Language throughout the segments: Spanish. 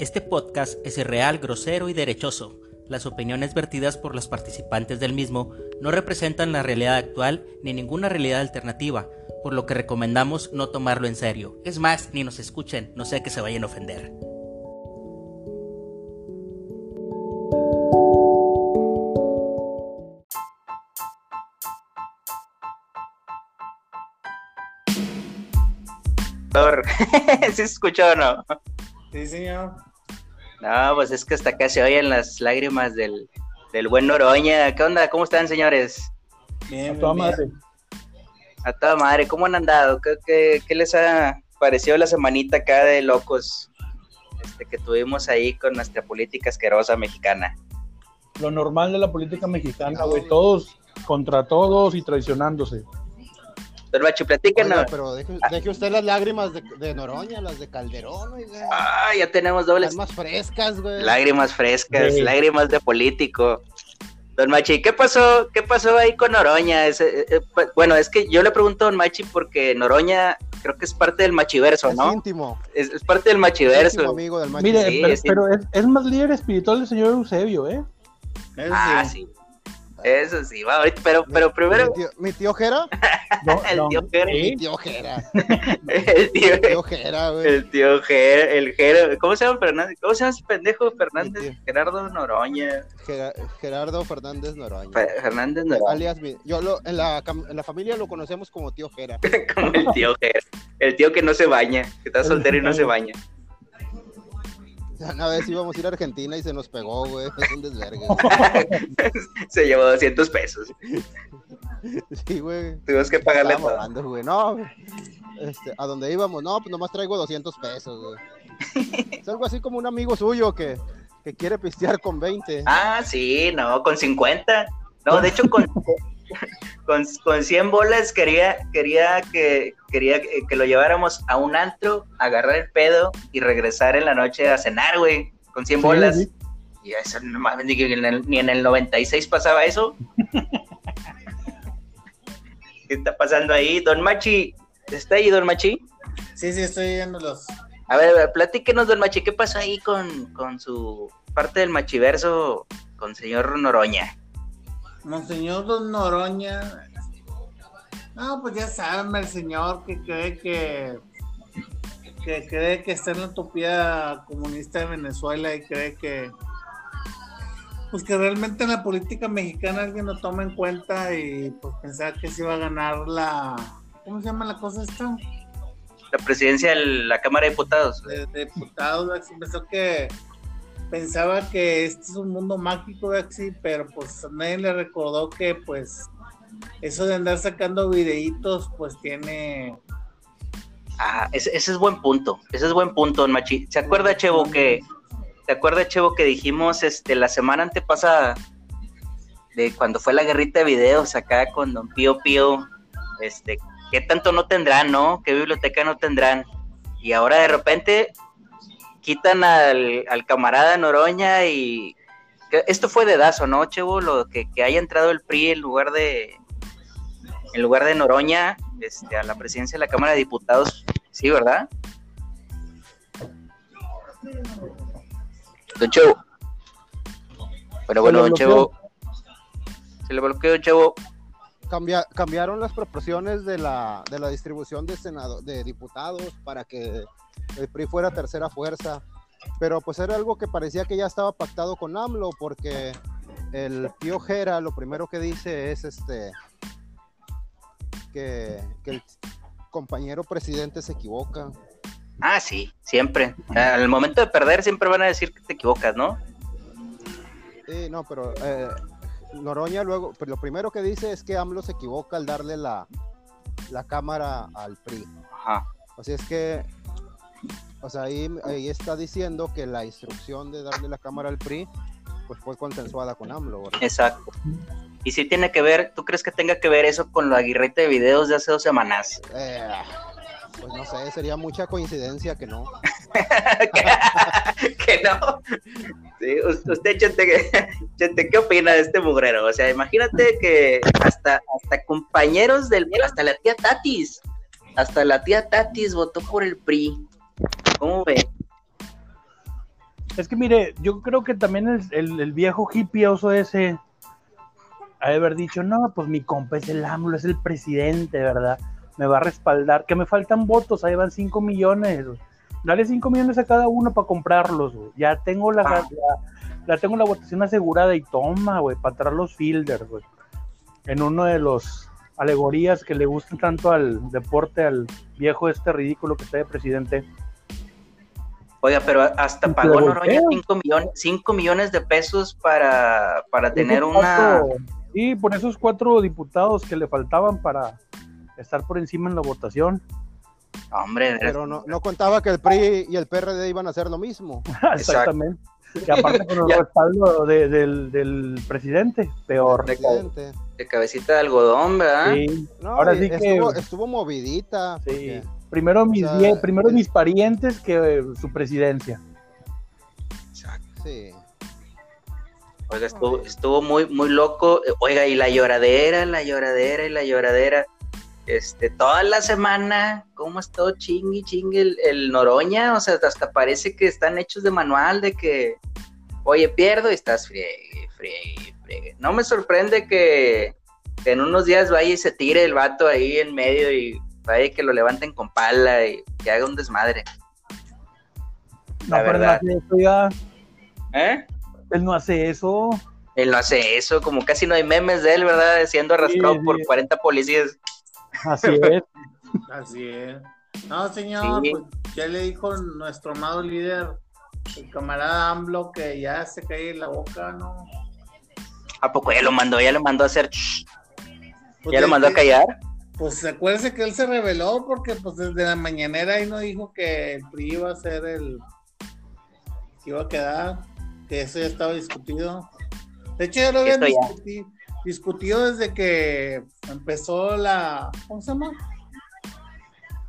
Este podcast es irreal, grosero y derechoso. Las opiniones vertidas por los participantes del mismo no representan la realidad actual ni ninguna realidad alternativa, por lo que recomendamos no tomarlo en serio. Es más, ni nos escuchen, no sea que se vayan a ofender. ¿Sí se escuchó o no? Sí, señor. No, pues es que hasta acá se oyen las lágrimas del, del buen Noroña. ¿Qué onda? ¿Cómo están, señores? Bien, A toda bien, madre. A toda madre, ¿cómo han andado? ¿Qué, qué, qué les ha parecido la semanita acá de locos este, que tuvimos ahí con nuestra política asquerosa mexicana? Lo normal de la política mexicana, güey. Todos contra todos y traicionándose. Don Macho, platíquenos. Oiga, pero deje, deje usted las lágrimas de, de Noroña, las de Calderón, oiga. Ah, ya tenemos dobles Las más frescas, güey. lágrimas frescas, Sí. lágrimas de político. Don Machi, ¿qué pasó? ¿Qué pasó ahí con Noroña? Ese, eh, eh, pues, bueno, es que yo le pregunto a Don Machi porque Noroña creo que es parte del machiverso, Es ¿no? íntimo. Es, es parte del íntimo machiverso. amigo del macho. Mire, Sí, pero, es, es más líder espiritual del señor Eusebio, ¿eh? Ah, sí. sí. Eso sí, va, pero, pero primero, Mi tío, mi tío Jera. No, el no. tío Jera, Mi Sí. tío Jera. el tío, Jera, güey. el tío Jera, el Jera, ¿cómo se llama Fernández? ¿Cómo se llama ese pendejo Fernández? Gerardo Noroña, Gera- Gerardo Fernández Noroña. Fe- Fernández Noroña, Alias, yo lo, en, la, en la familia lo conocemos como tío Jera. como el tío Jera, el tío que no se baña, que está soltero y no se baña. Una vez íbamos a ir a Argentina y se nos pegó, güey. Es un desvergue. se llevó 200 pesos. Sí, güey. Tuvimos que pagarle todo. mamando, güey. No, güey. este, a donde íbamos, no, pues nomás traigo 200 pesos, güey. Es algo así como un amigo suyo que, que quiere pistear con 20. Ah, sí, no, con 50. No, de hecho, con, con, con 100 bolas quería, quería, que, quería que, que lo lleváramos a un antro, agarrar el pedo y regresar en la noche a cenar, güey. Con 100 Sí, bolas. sí. Y eso no mames, ni, que en el, ni en el 96 pasaba eso. ¿Qué está pasando ahí? Don Machi, ¿está ahí, Don Machi? Sí, sí, estoy viéndolos. A ver, a ver, platíquenos, Don Machi, ¿qué pasó ahí con, con su parte del machiverso con señor Noroña? Monseñor Don Noroña. No, pues ya saben, el señor que cree que que cree que está en la utopía comunista de Venezuela y cree que pues que realmente en la política mexicana alguien lo toma en cuenta y pues pensaba que se iba a ganar la ¿cómo se llama la cosa esta? La presidencia de la Cámara de Diputados. de, de diputados, pensó que pensaba que este es un mundo mágico, Baxi, pero pues nadie le recordó que pues eso de andar sacando videitos pues tiene Ah, ese, ese es buen punto. Ese es buen punto, Machi. ¿Se acuerda, Chevo, que ¿se acuerda, Chevo, que dijimos este la semana antepasada de cuando fue la guerrita de videos acá con Don Pío Pío? Este, ¿qué tanto no tendrán, no? ¿Qué biblioteca no tendrán? Y ahora de repente quitan al, al camarada Noroña y esto fue dedazo, ¿no, Chevo? Lo que, que haya entrado el PRI en lugar de en lugar de Noroña este, a la presidencia de la Cámara de Diputados. Sí, ¿verdad? Don Chevo. Bueno, bueno, lo don Chevo. Se le bloqueó, Chevo. Cambia- cambiaron las proporciones de la, de la distribución de, senado, de diputados para que el PRI fuera tercera fuerza. Pero pues era algo que parecía que ya estaba pactado con AMLO, porque el tío Jera lo primero que dice es este que, que el compañero presidente se equivoca. Ah, sí, siempre. Al momento de perder siempre van a decir que te equivocas, ¿no? Sí, no, pero eh, Noroña luego, pues lo primero que dice es que AMLO se equivoca al darle la, la cámara al PRI. Ajá. Así es que, o sea, ahí, ahí está diciendo que la instrucción de darle la cámara al PRI, pues fue consensuada con AMLO. ¿verdad? Exacto. Y si tiene que ver, ¿tú crees que tenga que ver eso con la guirrita de videos de hace dos semanas? Eh, pues no sé, sería mucha coincidencia que no. que, no. Sí, us- usted, Chente, Chente, ¿qué opina de este mugrero? O sea, imagínate que hasta, hasta compañeros del hasta la tía Tatis, hasta la tía Tatis votó por el PRI. ¿Cómo ve? Es que mire, yo creo que también el, el, el viejo ese ha de haber dicho, no, pues mi compa es el AMLO, es el presidente, ¿verdad? Me va a respaldar, que me faltan votos, ahí van 5 millones. Dale 5 millones a cada uno para comprarlos, güey. Ya tengo la, Ah. la, la tengo la votación asegurada y toma, güey, para traer los fielders, güey. En uno de los alegorías que le gustan tanto al deporte, al viejo este ridículo que está de presidente. Oiga, pero hasta pagó Noroña voltean. 5 millones, 5 millones de pesos para, para tener una... Sí, por esos cuatro diputados que le faltaban para estar por encima en la votación. Hombre, Pero no, no contaba que el PRI y el PRD iban a hacer lo mismo. Exactamente. Que aparte con el respaldo de- del, del presidente, peor. de, Presidente. de cabecita de algodón, ¿verdad? Sí, No, Ahora sí que- estuvo, estuvo movidita. sí. porque- Primero mis, sea, die- primero el- mis parientes que eh, su presidencia. Sí. Oiga, estuvo, estuvo muy, muy loco. Oiga, y la lloradera, la lloradera y la lloradera. Este, toda la semana, ¿cómo estuvo chingui, chingue el, el Noroña? O sea, hasta parece que están hechos de manual de que, oye, pierdo y estás friegue, friegue, friegue. No me sorprende que, que en unos días vaya y se tire el vato ahí en medio y vaya que lo levanten con pala y que haga un desmadre. No, La pero no verdad. hace eso ya. ¿Eh? Él no hace eso. Él no hace eso, como casi no hay memes de él, ¿verdad? Siendo arrastrado Sí, sí. por 40 policías. Así es. Así es. No, señor, Sí. pues ya le dijo nuestro amado líder, el camarada AMLO, que ya se cae la boca, ¿no? ¿A poco ya lo mandó? ¿Ya lo mandó a hacer? shh? Pues ¿Ya lo mandó a callar? Pues acuérdese que él se reveló porque pues desde la mañanera ahí no dijo que el PRI iba a ser el que iba a quedar, que eso ya estaba discutido. De hecho ya lo habían Esto ya. discuti- discutido desde que empezó la ¿cómo se llama?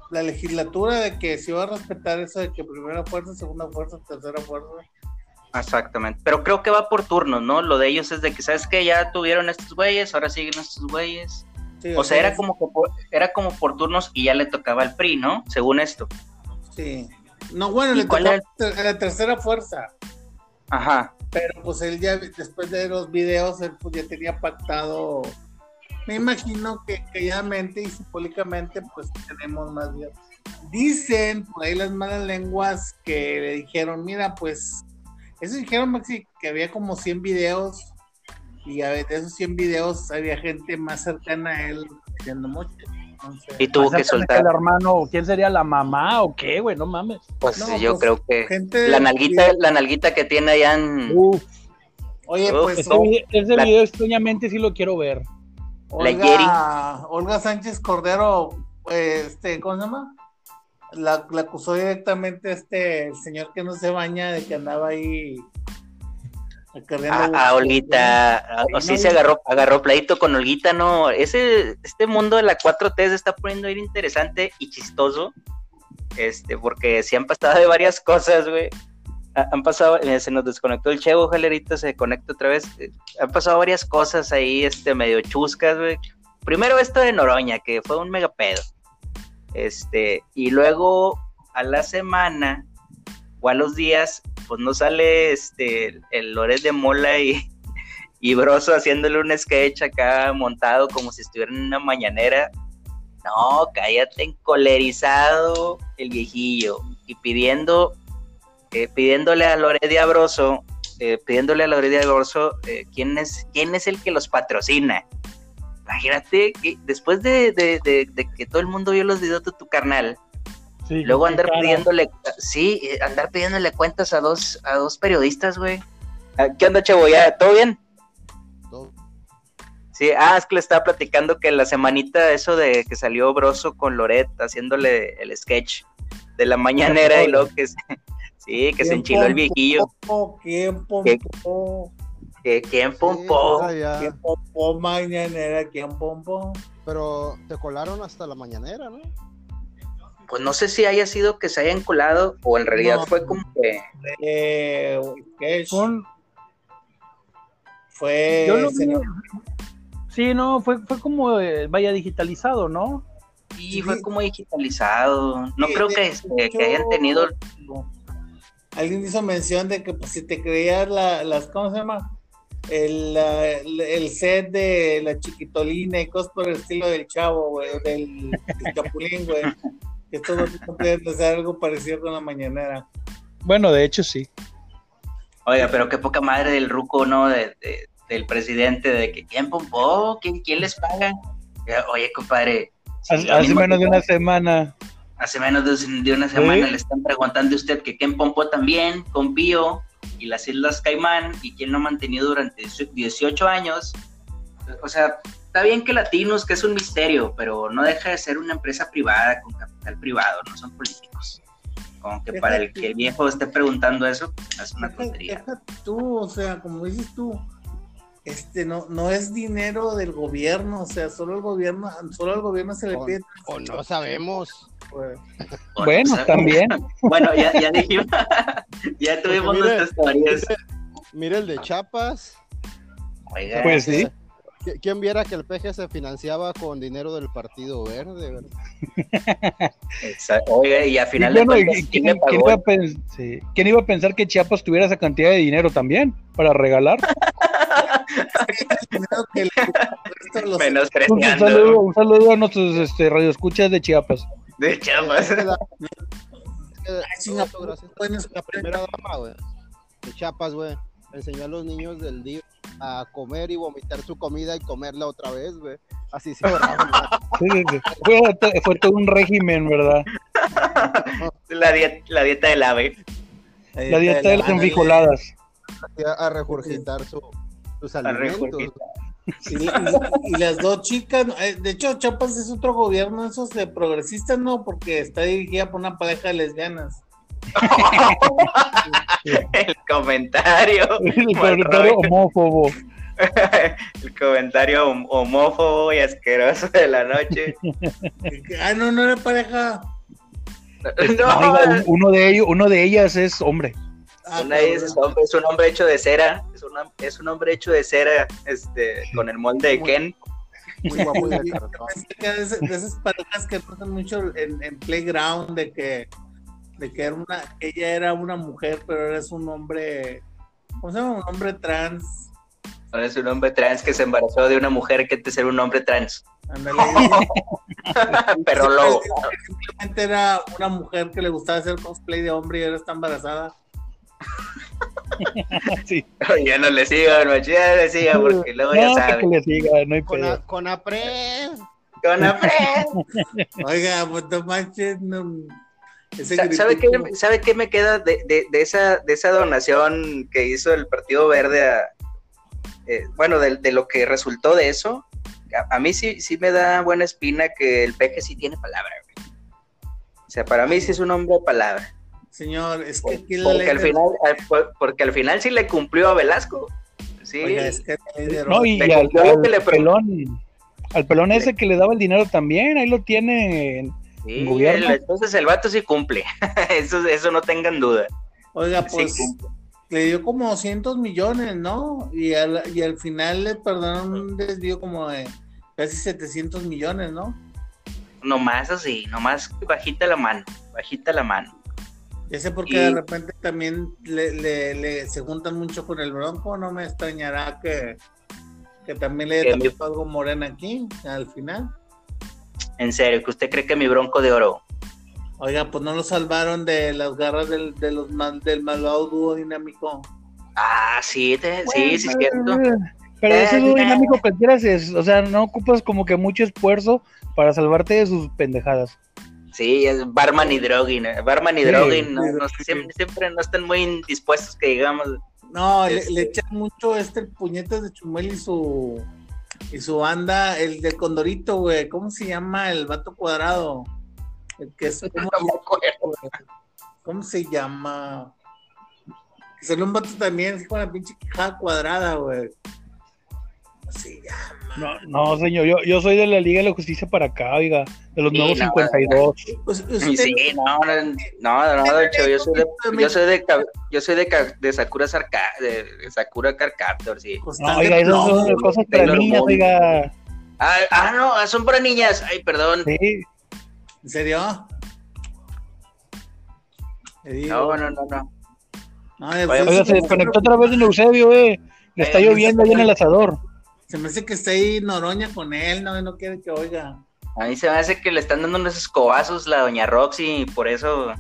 La legislatura de que se iba a respetar eso de que primera fuerza, segunda fuerza, tercera fuerza. Exactamente. Pero creo que va por turnos, ¿no? Lo de ellos es de que, ¿sabes qué? Ya tuvieron estos güeyes, ahora siguen estos güeyes. Sí, O sea, era es- como, que por, era como por turnos y ya le tocaba al PRI, ¿no? Según esto. Sí. No, bueno, ¿Y le cuál tocó era a la tercera fuerza. Ajá. Pero pues él ya, después de los videos, él pues ya tenía pactado, me imagino que calladamente y simbólicamente, pues tenemos más videos. Dicen por ahí las malas lenguas que le dijeron, mira, pues, eso dijeron, Maxi, que había como 100 videos y a de esos 100 videos había gente más cercana a él diciendo mucho. Entonces, Y tuvo que soltar. El hermano, ¿quién sería la mamá o qué, güey? No mames. Pues No, yo pues, creo que gente la nalguita, la nalguita que tiene allá en Uf, Oye, Uf, pues ese, La- video extrañamente sí lo quiero ver. La Olga, Olga Sánchez Cordero, este, ¿cómo se llama? La, la acusó directamente este el señor que no se baña de que andaba ahí acarreando- a, a Olguita, a- o sí se agarró, agarró pleito con Olguita, no, ese, este mundo de la 4T se está poniendo bien interesante y chistoso, este, porque sí han pasado de varias cosas, güey, Ha- han pasado, eh, se nos desconectó el Chevo, ojalá ahorita se conecta otra vez, eh, han pasado varias cosas ahí, este, medio chuscas, güey, primero esto de Noroña, que fue un mega pedo, este, y luego a la semana, o los días, pues no sale este el Loret de Mola y, y Broso haciéndole un sketch acá montado como si estuvieran en una mañanera. No, cállate encolerizado el viejillo y pidiendo, eh, pidiéndole a Loret de Abroso, eh, pidiéndole a Loret de Abroso eh, quién es, quién es el que los patrocina. Imagínate que después de, de- de- de que todo el mundo vio los videos de tu carnal, Sí, Luego qué andar cara. pidiéndole, sí, andar pidiéndole cuentas a dos, a dos periodistas, güey. Ah, ¿Qué onda, Chevo? ¿Ya todo bien? Todo. Sí, ah, es que le estaba platicando que la semanita eso de que salió Broso con Loret haciéndole el sketch de la mañanera y luego que se- sí, que se ¿Quién enchiló el viejillo. pompó? ¿Quién ¿Qué? pompó? que ¿Quién Sí, pompó? todavía. ¿Quién pompó mañanera? ¿Quién pompó? Pero te colaron hasta la mañanera, ¿no? Pues no sé si haya sido que se hayan colado o en realidad No. fue como que Eh, ¿qué es? Fue yo lo vi-. Sí, no, fue, fue como, eh, vaya digitalizado, ¿no? sí, fue como digitalizado. No Sí, creo que, este, hecho, que hayan tenido alguien hizo mención de que pues, si te creías la, las, ¿cómo se llama? El, la- el, el set de la chiquitolina y cosas por el estilo del chavo, güey, del, del chapulín, güey. Que todo puede hacer algo parecido con la mañanera. Bueno, de hecho sí. Oiga, pero qué poca madre del ruco, ¿no? De, de- del presidente, de que quién pompó, quién, quién les paga. Oye, compadre. Hace, menos de una semana. Hace menos de, de una semana ¿Sí? le están preguntando a usted que quién pompó también con Pío y las Islas Caimán y quién lo ha mantenido durante 18 años. O sea, está bien que Latinos, que es un misterio, pero no deja de ser una empresa privada con capital privado, no son políticos. Como que para el que el viejo esté preguntando eso, pues, es una Deja, tontería. deja tú, o sea, como dices tú, este no, no es dinero del gobierno, o sea, solo el gobierno, solo al gobierno se le pide. O no sabemos. O Bueno, no sé. también. Bueno, ya, ya dijimos, ya tuvimos mire, nuestras teorías. Mira el de Chapas. Oiga, Pues sí. ¿Qui- ¿Quién viera que el PG se financiaba con dinero del Partido Verde? verdad? oiga, y a final bueno, de ¿y cuentas, ¿quién, iba a pens- sí. ¿Quién iba a pensar que Chiapas tuviera esa cantidad de dinero también para regalar? Los- Un saludo, un saludo a nuestros este, radioescuchas de Chiapas. De Chiapas. Es que la- es que Ay, chinga, todo gracias bueno, a la primera dama, güey, de Chiapas, güey, enseñó a los niños del día a comer y vomitar su comida y comerla otra vez, güey. Así se ahorraban, Sí, sí, sí. Fue, to- fue todo un régimen, ¿verdad? La, diet- la dieta del ave. La dieta de las ándale. enfrijoladas. a, regurgitar su, sus alimentos. regurgitar. Y, y- y las dos chicas, eh, de hecho, Chiapas es otro gobierno, esos de progresistas, no, porque está dirigida por una pareja de lesbianas. El comentario. El comentario homófobo. El comentario hom- homófobo y asqueroso de la noche. Ah, no, no era pareja. No, uno de ellos, uno de ellas es hombre. Ah, una es, cabrón. hombre- es un hombre hecho de cera. Es, una- es un hombre hecho de cera este, con el molde de Ken. Muy guapo de de, de esas parejas que pasan mucho en, en Playground, de que, de que era una, ella era una mujer, pero eres un hombre, ¿cómo se llama? Un hombre trans. Ahora es un hombre trans que se embarazó de una mujer que antes era un hombre trans. Ándale. Pero lobo. Simplemente era una mujer que le gustaba hacer cosplay de hombre y ahora está embarazada. Sí. Ya no le sigo, no, ya no le sigo porque luego ya No, que le siga, no hay Con, a- con apres. Con hambre. Oiga, pues no manches, no. ¿Sabe qué. ¿Sabe qué me queda de, de- de esa, de esa donación que hizo el Partido Verde? a- eh, bueno, de, de lo que resultó de eso, a, a mí sí, sí me da buena espina que el peje sí tiene palabra. güey. O sea, para mí sí es un hombre de palabra. Señor, es que Porque al final, por- porque al final sí le cumplió a Velasco. Sí, Oiga, es que No, y, al, pelón, al pelón ese que le daba el dinero también, ahí lo tiene. Sí, el- entonces el vato sí cumple. eso, eso no tengan duda. Oiga, pues le dio como 200 millones, ¿no? Y al, y al final le perdonaron un desvío como de casi 700 millones, ¿no? Nomás así, nomás bajita la mano, bajita la mano. Ya sé por qué Y- de repente también le, le- le- se juntan mucho con el Bronco, no me extrañará que, que también le tocado algo morena aquí, al final. En serio, que usted cree que mi bronco de oro. Oiga, pues no lo salvaron de las garras del, de los mal, del malvado dúo dinámico. Ah, sí, te- sí, sí, es cierto. Pero ese Eh, dúo eh. dinámico cualquiera es, o sea, no ocupas como que mucho esfuerzo para salvarte de sus pendejadas. Sí, es Barman y Drogin. eh, Barman y Sí, Drogin no, sí, no- sí. siempre, siempre no están muy indispuestos que digamos. No, le, Este- le echan mucho este puñetas de Chumel y su y su banda, el de Condorito, güey. ¿Cómo se llama el vato cuadrado? El que es No me acuerdo. ¿Cómo se llama? Salió un vato también así con la pinche quijada cuadrada, güey. ¿Cómo se llama? No, no, señor, yo, yo soy de la Liga de la Justicia para acá, oiga, de los Sí, nuevos no, 52. Pues, Y usted- Sí, no, no, no, no, Don Chevo, yo soy de, yo soy de, yo soy de, de Sakura Sarka, de, de Sakura Carcaptor, sí. pues, No, oiga, de esas son cosas para niñas, oiga. Ah, ah, no, son para niñas. Ay, perdón. Sí, ¿En serio? No, no, no, no. Oiga, se desconectó otra vez en Eusebio, eh. Le está Eh, lloviendo ahí en el asador. Se me hace que está ahí Noroña con él, no, no quiere que oiga. A mí se me hace que le están dando unos escobazos la doña Roxy y por eso,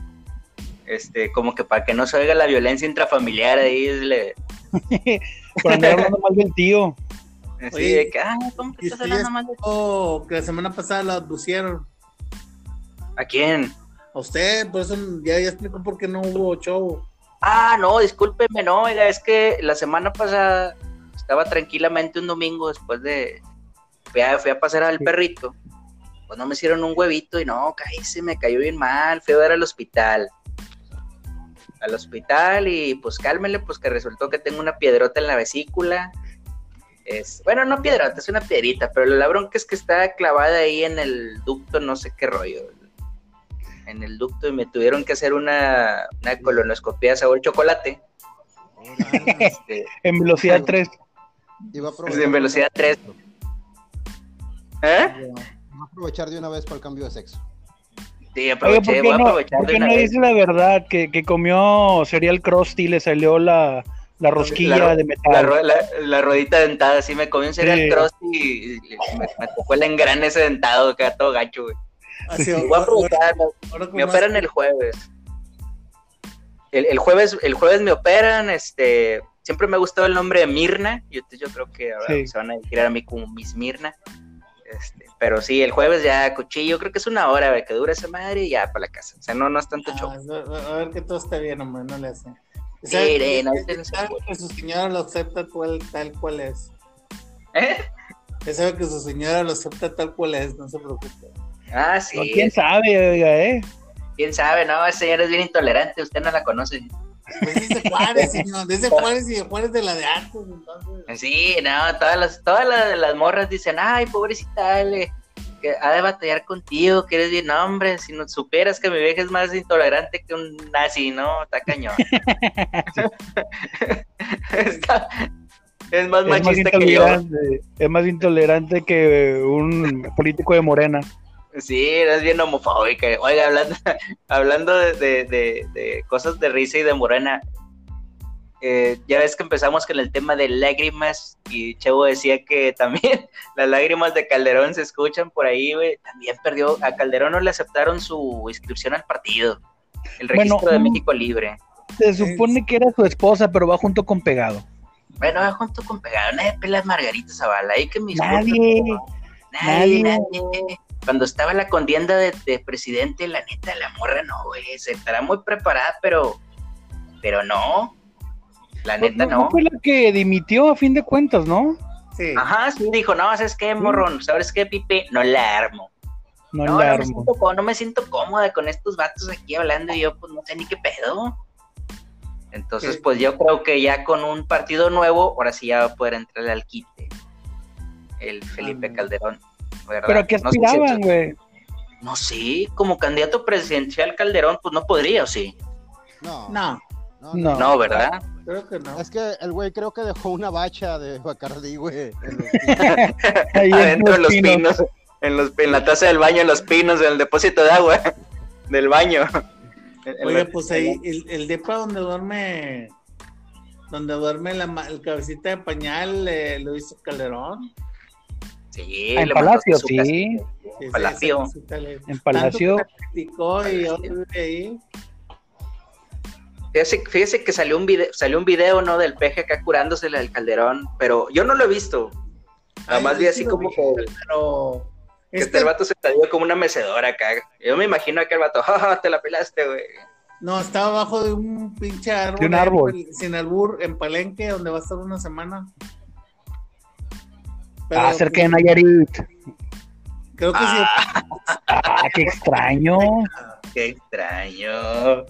este, como que para que no se oiga la violencia intrafamiliar ahí, le, Por andar hablando mal del tío. Oye, de que, ah, ¿cómo que estás hablando mal de Oh, que la semana pasada lo abducieron. ¿A quién? A usted, por eso ya, ya explicó por qué no hubo show. Ah, no, discúlpeme, no, oiga, es que la semana pasada estaba tranquilamente un domingo después de, fui a, fui a pasar al perrito, pues no me hicieron un huevito y no, cállese, me cayó bien mal, fui a ver al hospital. Al hospital y pues cálmele, pues que resultó que tengo una piedrota en la vesícula. Es, bueno, no piedrota, es una piedrita, pero la bronca es que está clavada ahí en el ducto, no sé qué rollo. En el ducto y me tuvieron que hacer una, una colonoscopia sabor chocolate. Este, En velocidad 3. Iba a es aprovechar, en velocidad 3. ¿Eh? iba a aprovechar de una vez para el cambio de sexo. Sí, Oye, aproveché, ¿por qué voy a no, aprovechar por de qué una no vez. dice la verdad? Que, que comió cereal Krusty y le salió la, la rosquilla La de La, metal. la- la ruedita dentada, sí, me comí un cereal Sí. cross y, y me, me tocó el engrane ese dentado, que era todo gacho, güey. Así, Voy a aprovechar, me- ahora me como operan el jueves. El, el jueves. el jueves me operan, este, siempre me ha gustado el nombre de Mirna, y entonces yo creo que ahora Sí. se van a dirigir a mí como Miss Mirna. Este, pero sí, el jueves ya cuchillo, creo que es una hora güey, que dura esa madre y ya para la casa. O sea, no, no es tanto show. Ah, a ver que todo esté bien, hombre, no le hace. Sí, ¿Sabe sí, no, que- no sabe que su señora lo acepta cual, tal cual es. ¿Eh? Ya sabe que su señora lo acepta tal cual es, no se preocupe. Ah, No, sí. ¿Quién sabe, oiga, eh? ¿Quién sabe? No, esa señora es bien intolerante, usted no la conoce. Pues dice Juárez, señor, desde Juárez y de Juárez de la de antes, entonces. Sí, no, todas las, todas las, las morras dicen, ay, pobrecita, Ale, que ha de batallar contigo, que eres bien hombre, si no supieras que mi vieja es más intolerante que un nazi, ¿no? Está cañón. Está- es más Es más, machista que yo. es más intolerante que un político de Morena. Sí, eres bien homofóbica. Oiga, hablando, hablando de, de- de- de cosas de risa y de morena, eh, ya ves que empezamos con el tema de lágrimas y Chevo decía que también las lágrimas de Calderón se escuchan por ahí, güey. También perdió, a Calderón no le aceptaron su inscripción al partido, el Bueno, registro de. México Libre. Se supone que era su esposa, pero va junto con pegado. Bueno, junto con pegado, nadie pela Margarita Zavala, ahí que me disculpen, Nadie. Nadie, Nadie. nadie. Cuando estaba la contienda de, de presidente, la neta, la morra no, güey. Se estará muy preparada, pero. Pero no. La Pues, neta no, fue la que dimitió a fin de cuentas, ¿no? Sí. Ajá, sí dijo, no, ¿sabes qué, morrón? ¿Sabes qué, Pipe? No la armo. No, No, la no, me siento, no me siento cómoda con estos vatos aquí hablando y yo, pues no sé ni qué pedo. Entonces, Sí. pues yo creo que ya con un partido nuevo, ahora sí ya va a poder entrarle al quite. El Felipe Ah. Calderón. ¿Verdad? Pero que No sé si aspiraban, güey. No sé, como candidato presidencial Calderón, pues no podría, ¿o sí? No, No, no, No. No, ¿verdad? creo que no. Es que el güey creo que dejó una bacha de Bacardí, güey. en Adentro de los pinos. pinos, en, los, en la taza del baño, en los pinos, en el depósito de agua del baño. Oye, pues ahí, el, el depa donde duerme, donde duerme la, el cabecita de pañal, eh, lo hizo Calderón. Sí, En Palacio, sí. casa. Sí, sí, Palacio. En Palacio. Fíjese, fíjese que salió un video, salió un video, ¿no? Del peje acá curándosele al Calderón, pero yo no lo he visto. Nada más vi así como que, Pero que este- este el vato se dio como una mecedora acá. Yo me imagino que el vato, "Ja, ja, te la pelaste, güey. no, estaba abajo de un pinche árbol. De un árbol. en- Sin albur, en Palenque, donde va a estar una semana. Pero, Ah, cerca de Nayarit. Creo que Ah, Ah, qué extraño. Qué extraño.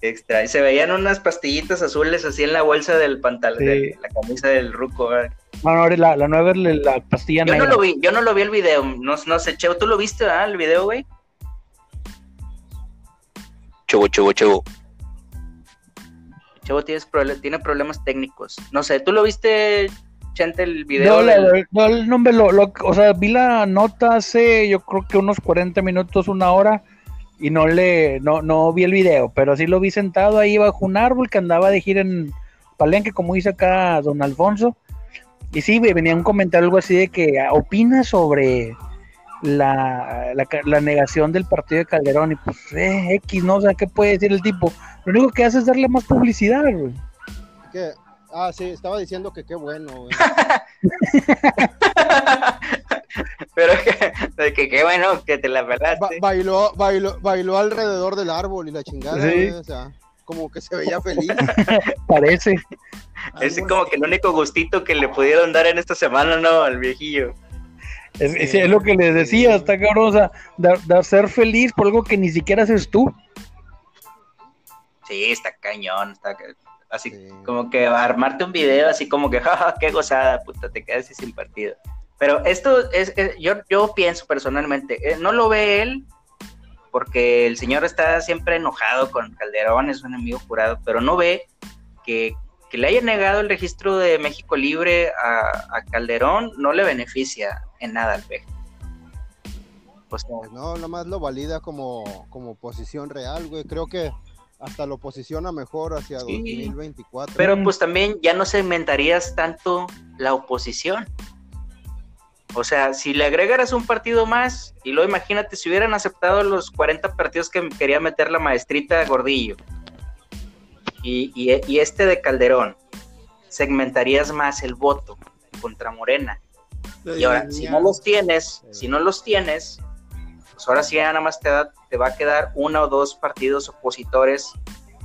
Qué extraño. Se veían unas pastillitas azules así en la bolsa del pantalón, Sí. de la camisa del ruco. ¿verdad? No, no, la, la nueva es la, la pastilla Yo no negra. lo vi, yo no lo vi el video. No, no sé, Chevo, ¿tú lo viste, verdad? El video, güey. Chevo, Chevo, Chevo. Chevo tienes tiene problemas técnicos. No sé, ¿tú lo viste, Chente, el video? No, del- no, el nombre, lo, lo- o sea, vi la nota hace yo creo que unos 40 minutos, una hora, y no le, no, no vi el video, pero sí lo vi sentado ahí bajo un árbol que andaba de gira en Palenque, como dice acá don Alfonso. Y sí, venía un comentario algo así de que opina sobre la, la, la negación del partido de Calderón y pues eh, X, ¿no? O sea, ¿qué puede decir el tipo? Lo único que hace es darle más publicidad, güey. Que, ah, sí, estaba diciendo que qué bueno, güey. Pero que, que qué bueno que te la Ba- pelaste. bailó, bailó, bailó alrededor del árbol y la chingada, Sí. güey, o sea, como que se veía feliz. Parece. Es como que el único gustito que le pudieron dar en esta semana, ¿no? Al viejillo. Es, es- es lo que les decía, está cabrón, o sea, de, de ser feliz por algo que ni siquiera haces tú. Sí, está cañón. Está así Sí. como que armarte un video así como que, jaja, qué gozada, puta, te quedas así sin partido. Pero esto es, es- yo, yo pienso personalmente, eh, no lo ve él porque el señor está siempre enojado con Calderón, es un enemigo jurado, pero no ve que, que le haya negado el registro de México Libre a, a Calderón, no le beneficia en nada al PEJ. Pues no, nomás lo valida como, como posición real, güey. Creo que hasta lo posiciona mejor hacia Sí. 2024. Pero pues también ya no segmentarías tanto la oposición. O sea, si le agregaras un partido más, y luego imagínate si hubieran aceptado los 40 partidos que quería meter la maestrita Gordillo y, y- y este de Calderón, segmentarías más el voto contra Morena. Y ahora, si no los tienes, si no los tienes, pues ahora sí ya nada más te, da- te va a quedar uno o dos partidos opositores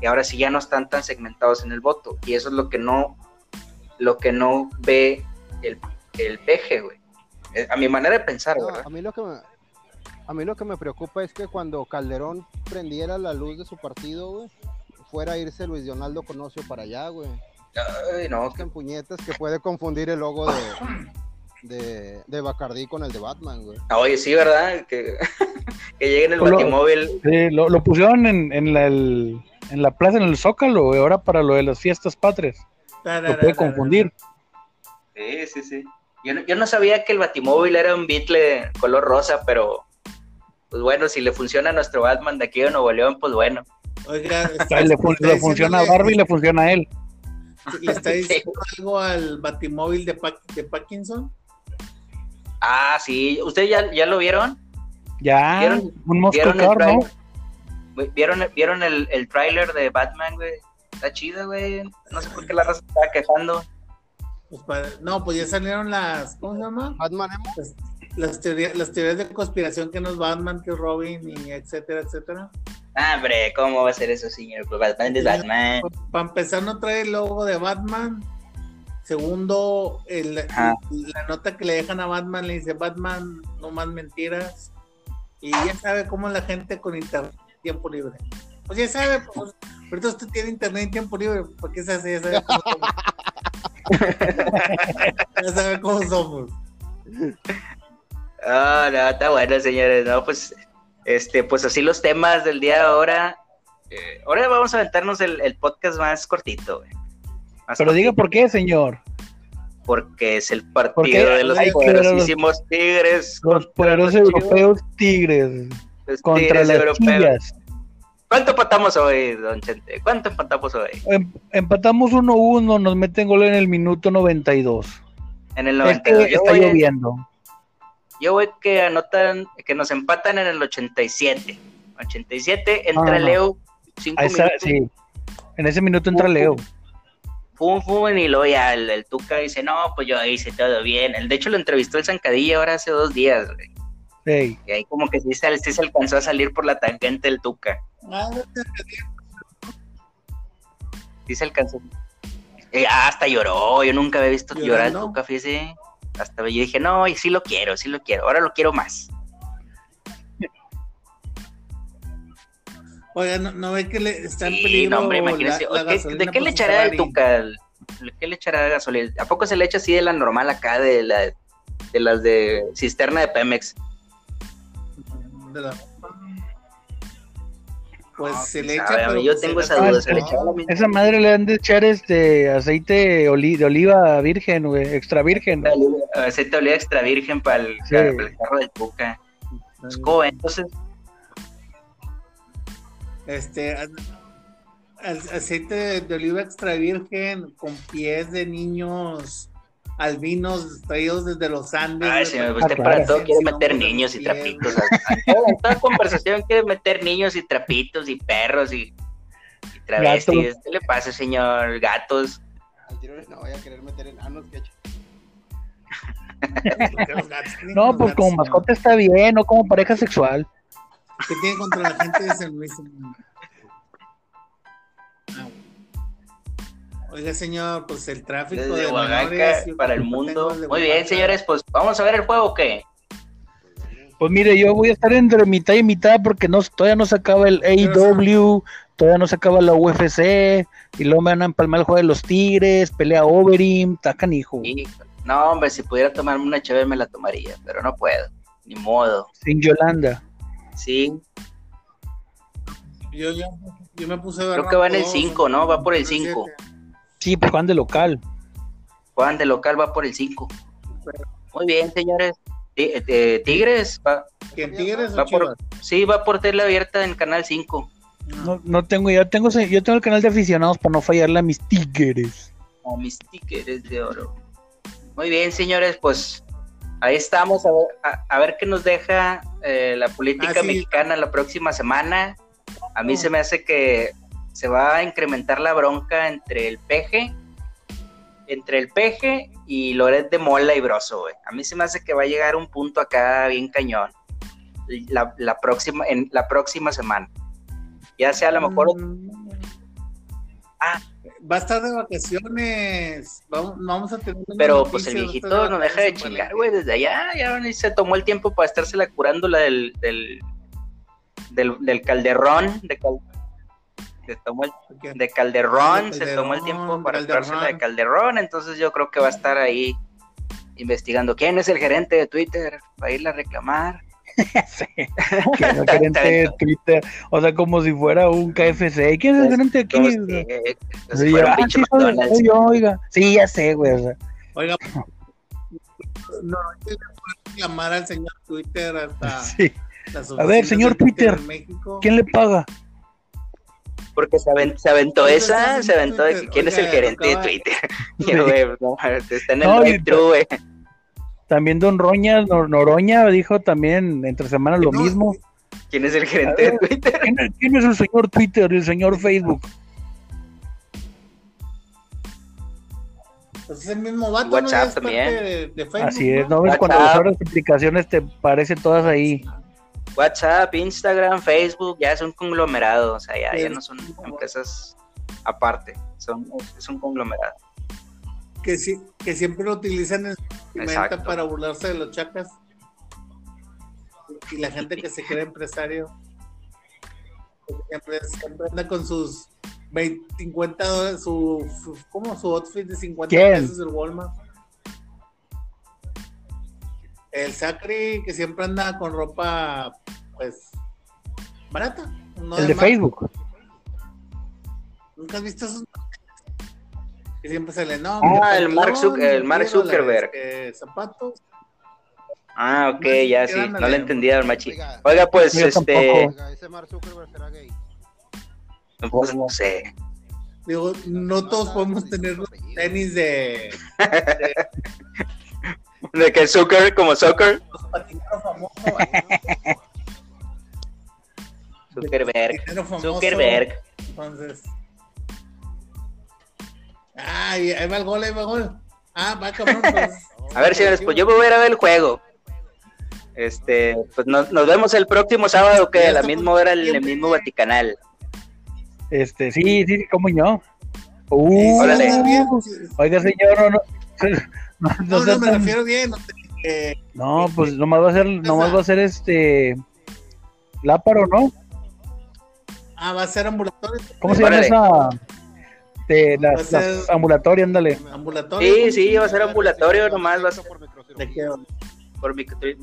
que ahora sí ya no están tan segmentados en el voto. Y eso es lo que no, lo que no ve el, el peje, güey. Eh, A mi manera de pensar, No, ¿verdad? a mí lo que me, a mí lo que me preocupa es que cuando Calderón prendiera la luz de su partido, güey, fuera a irse Luis Donaldo Conocio para allá, güey. Ay, no, Que en puñetas que puede confundir el logo de, de, de Bacardí con el de Batman, güey. Oye, sí, ¿verdad? Que, que llegue en el Solo- batimóvil. Sí, lo, lo pusieron en, en, la, el- en la plaza, en el Zócalo, güey, ahora para lo de las fiestas patrias. Lo puede confundir. Sí, sí, sí. Yo no, yo no sabía que el batimóvil era un Beatle color rosa, pero pues bueno, si le funciona a nuestro Batman de aquí de Nuevo León, pues bueno. Oiga, le, fun- está le funciona a Barbie y le funciona a él. ¿Le está diciendo algo al batimóvil de, Pac- de Parkinson? Ah, sí. ¿Ustedes ya, ya lo vieron? Ya, ¿Vieron- un Moscow ¿Vieron ¿Vieron, ¿Vieron el, el tráiler de Batman, güey? Está chido, güey. No sé por qué la raza estaba quejando. Pues para- no, pues ya salieron las, ¿cómo se llama? Batman las, teorías, las teorías de conspiración que no es Batman, que es Robin, y etcétera, etcétera. Ah, hombre, ¿cómo va a ser eso, señor? Pues Batman es Batman. Para empezar, no trae el logo de Batman. Segundo, el- la nota que le dejan a Batman le dice Batman, no más mentiras. Y ya sabe cómo la gente con internet tiempo libre. Pues ya sabe, pues, ahorita usted tiene internet y tiempo libre, ¿por qué se hace? Ya sabe cómo somos. ya sabe cómo somos. Ah, no, está bueno, señores. No, pues, este, pues así los temas del día de ahora. Eh, ahora vamos a aventarnos el, el podcast más cortito, güey. Pero diga por qué, señor. Porque es el Porque partido de los a los- poderosísimos Tigres. Los poderosos los europeos tigres Los contra Tigres las europeos. chillas. ¿Cuánto empatamos hoy, don Chente? ¿Cuánto empatamos hoy? Em- empatamos 1-1, nos meten gol en el minuto 92. En el Es 92. que Yo está voy, lloviendo. yo voy que anotan, que nos empatan en el 87. 87, entra no. Leo, 5 A esa- minutos. sí. En ese minuto entra Leo. Fum, fum, y luego ya el, el Tuca dice, no, pues yo hice todo bien. El, de hecho lo entrevistó el Zancadilla ahora hace dos días, güey. Y ahí como que sí, se- sí se alcanzó a salir por la tangente el Tuca. Sí se alcanzó. Eh, hasta lloró, yo nunca había visto llorar al. Tuca, fíjese. Hasta yo dije, no, y sí lo quiero, sí lo quiero, ahora lo quiero más. Oiga, ¿no, no ve que le está en Sí, peligro no, hombre, imagínese. la ¿qué- gasolina ¿De qué le echará el? Tuca? ¿De qué le echará gasolina? ¿A poco se le echa así de la normal acá, de, la, de las de cisterna de Pemex? De la- Pues No, se le echa, sabe, pero yo tengo esa duda, se le misma. esa madre le han de echar este aceite oli- de oliva virgen, güey, extra virgen. Aceite de oliva extra virgen para el, Sí. para el carro del Tuca. Pues. Entonces, Este, aceite de oliva extra virgen con pies de niños albinos traídos desde los Andes. Señor, para usted para parecen todo quiere meter en niños y trapitos. a toda, conversación quiere meter niños y trapitos y perros y, y travestis. ¿Qué le pasa, señor? Gatos. Al tiro no voy a querer meter enanos, que No, pues como mascota está bien, no como pareja sexual. ¿Qué tiene contra la gente de San Luis? Ah, Oiga, señor, pues el tráfico Desde de Oaxaca menores, para el mundo. Muy bien, señores, pues vamos a ver el juego o qué. Pues mire, yo voy a estar entre mitad y mitad porque no, todavía no se acaba el AEW, todavía no se acaba la UFC, y luego me van a empalmar el juego de los Tigres, pelea Overeem, tacan hijo, no, hombre, si pudiera tomarme una chévere me la tomaría, pero no puedo. Ni modo. sin Yolanda. Sí, Yo, yo, yo me puse a ver creo que va en el dos, 5, ¿no? Va por el no, 5. siete. Sí, pues Juan de local. Juan de local va por el 5. Muy bien, señores. Eh, Tigres, va, ¿Quién Tigres va por, sí, va por tele abierta en Canal 5. No, no tengo, ya tengo, yo tengo el canal de aficionados para no fallarle a mis Tigres. Como mis Tigres de oro. Muy bien, señores, pues ahí estamos. A ver, a- a ver qué nos deja eh, la política Ah, sí. mexicana la próxima semana. A mí se me hace que se va a incrementar la bronca entre el peje, entre el peje y Loret de Mola y Broso, güey. A mí se me hace que va a llegar un punto acá bien cañón. La, la próxima, en la próxima semana. Ya sea a lo mejor Mm. Ah. Va a estar de vacaciones. Vamos, vamos a tener. Pero pues el viejito no deja de chingar, güey, desde allá, ya ni se tomó el tiempo para estársela curando la del, del, del, del calderrón, de, cal- se tomó el- de calderón, De se tomó el Calderón, tiempo para Calderón. curársela de calderón, entonces yo creo que va a estar ahí investigando quién es el gerente de Twitter, va a irle a reclamar. Sí, que es el gerente de Twitter, o sea, como si fuera un KFC. ¿Quién es el gerente aquí? Sea, eh, Sí, fuera un ah, sí, soy- soy yo, oiga. Sí, ya sé, güey. o sea. Oiga, no, hay que reclamar al señor Twitter hasta Sí. A ver, señor de Twitter. ¿Quién le paga? Porque se, aven- se aventó Oiga, esa, se aventó de que Twitter. quién es el Oiga, gerente de acaba- Twitter. Y Sí. yo, güey, no, está en el No, y- drive-thru, güey. También Don Roña, Nor- Noroña dijo también entre semanas lo No, mismo. ¿Quién es el gerente de Twitter? ¿Quién es, quién es el señor Twitter y el señor Facebook? Pues es el mismo vato. WhatsApp también. De, de Facebook, Así es, ¿no? ¿no ves? Cuando WhatsApp. abres aplicaciones te parecen todas ahí. WhatsApp, Instagram, Facebook, ya es un conglomerado, o sea, ya, ya no son empresas aparte, son, es un conglomerado. Que, sí, que siempre lo utilizan en su para burlarse de los chacas. Y la gente que se cree empresario. Siempre, siempre anda con sus 20, 50 dólares, su, su- ¿cómo? Su outfit de 50 ¿Quién? pesos del Walmart. El Sacri que siempre anda con ropa, pues, barata. no el de más. Facebook. ¿Nunca has visto esos? Que siempre sale, no. Ah, mi el Mark el Mark 10 dólares, Zuckerberg. que zapatos. Ah, ok, No ya sí, no le de- entendía al machi. Oiga, Oiga, pues, Yo este, oiga, ese Mark Zuckerberg será gay. pues no sé. Digo, no todos podemos tener los tenis de De que Zucker como soccer, los patineros famosos. Zuckerberg, famoso. Zuckerberg. Entonces. Ay, ahí va el gol, ahí va el gol. Ah, va cabrón. pues. A ver, señores, pues yo me voy a ir a ver el juego. Este, pues nos, nos vemos el próximo sábado, que a la misma hora en el mismo Vaticanal. Este, sí, sí, como yo. Uh, Órale. Oiga, señor, no, no, no, no No, no, me tan- refiero bien. no te- eh, no, pues nomás va a ser, nomás va a ser este láparo, ¿no? ah, va a ser ambulatorio. ¿Cómo se llama Órale. esa? A las, ser- las ambulatorias, ándale. Ambulatorio. Sí, sí, va a ser ambulatorio nomás, va a ser Por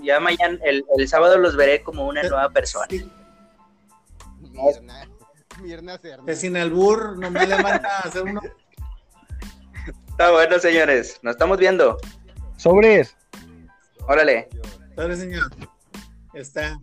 ya mañana, el, el sábado los veré como una nueva persona. Sí, Mirna, Mirna Serna. que sin albur, nomás le van a hacer uno. Está bueno, señores, nos estamos viendo. Sobres. Órale. Sorry, señor. Está.